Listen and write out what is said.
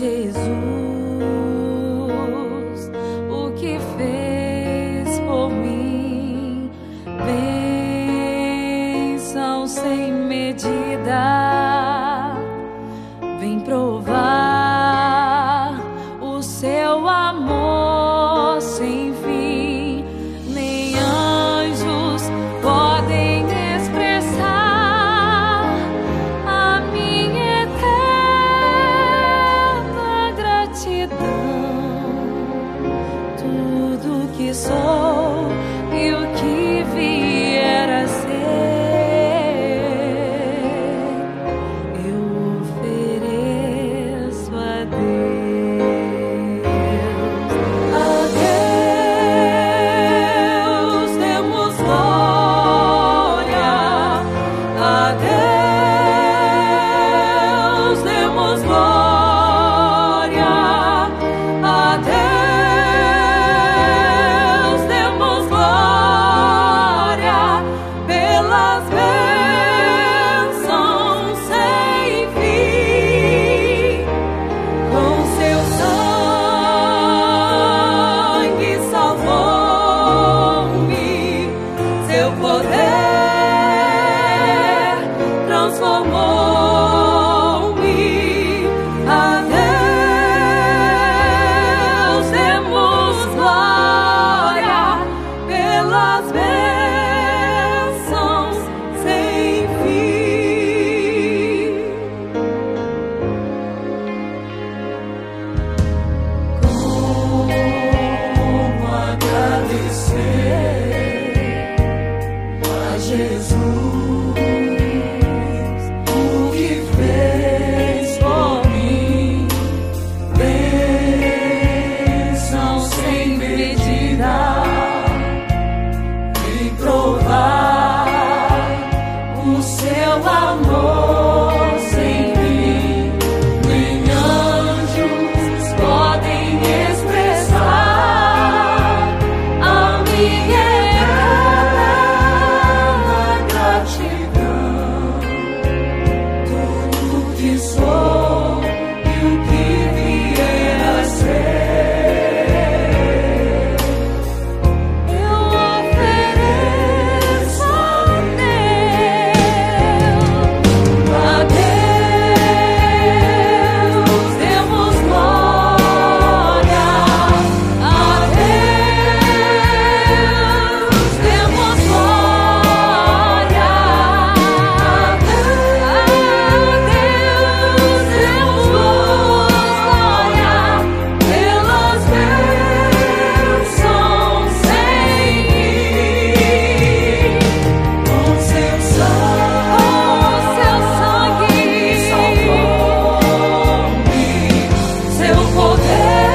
Jesus, o que fez por mim, bênção sem medida, vem provar. your soul. yeah.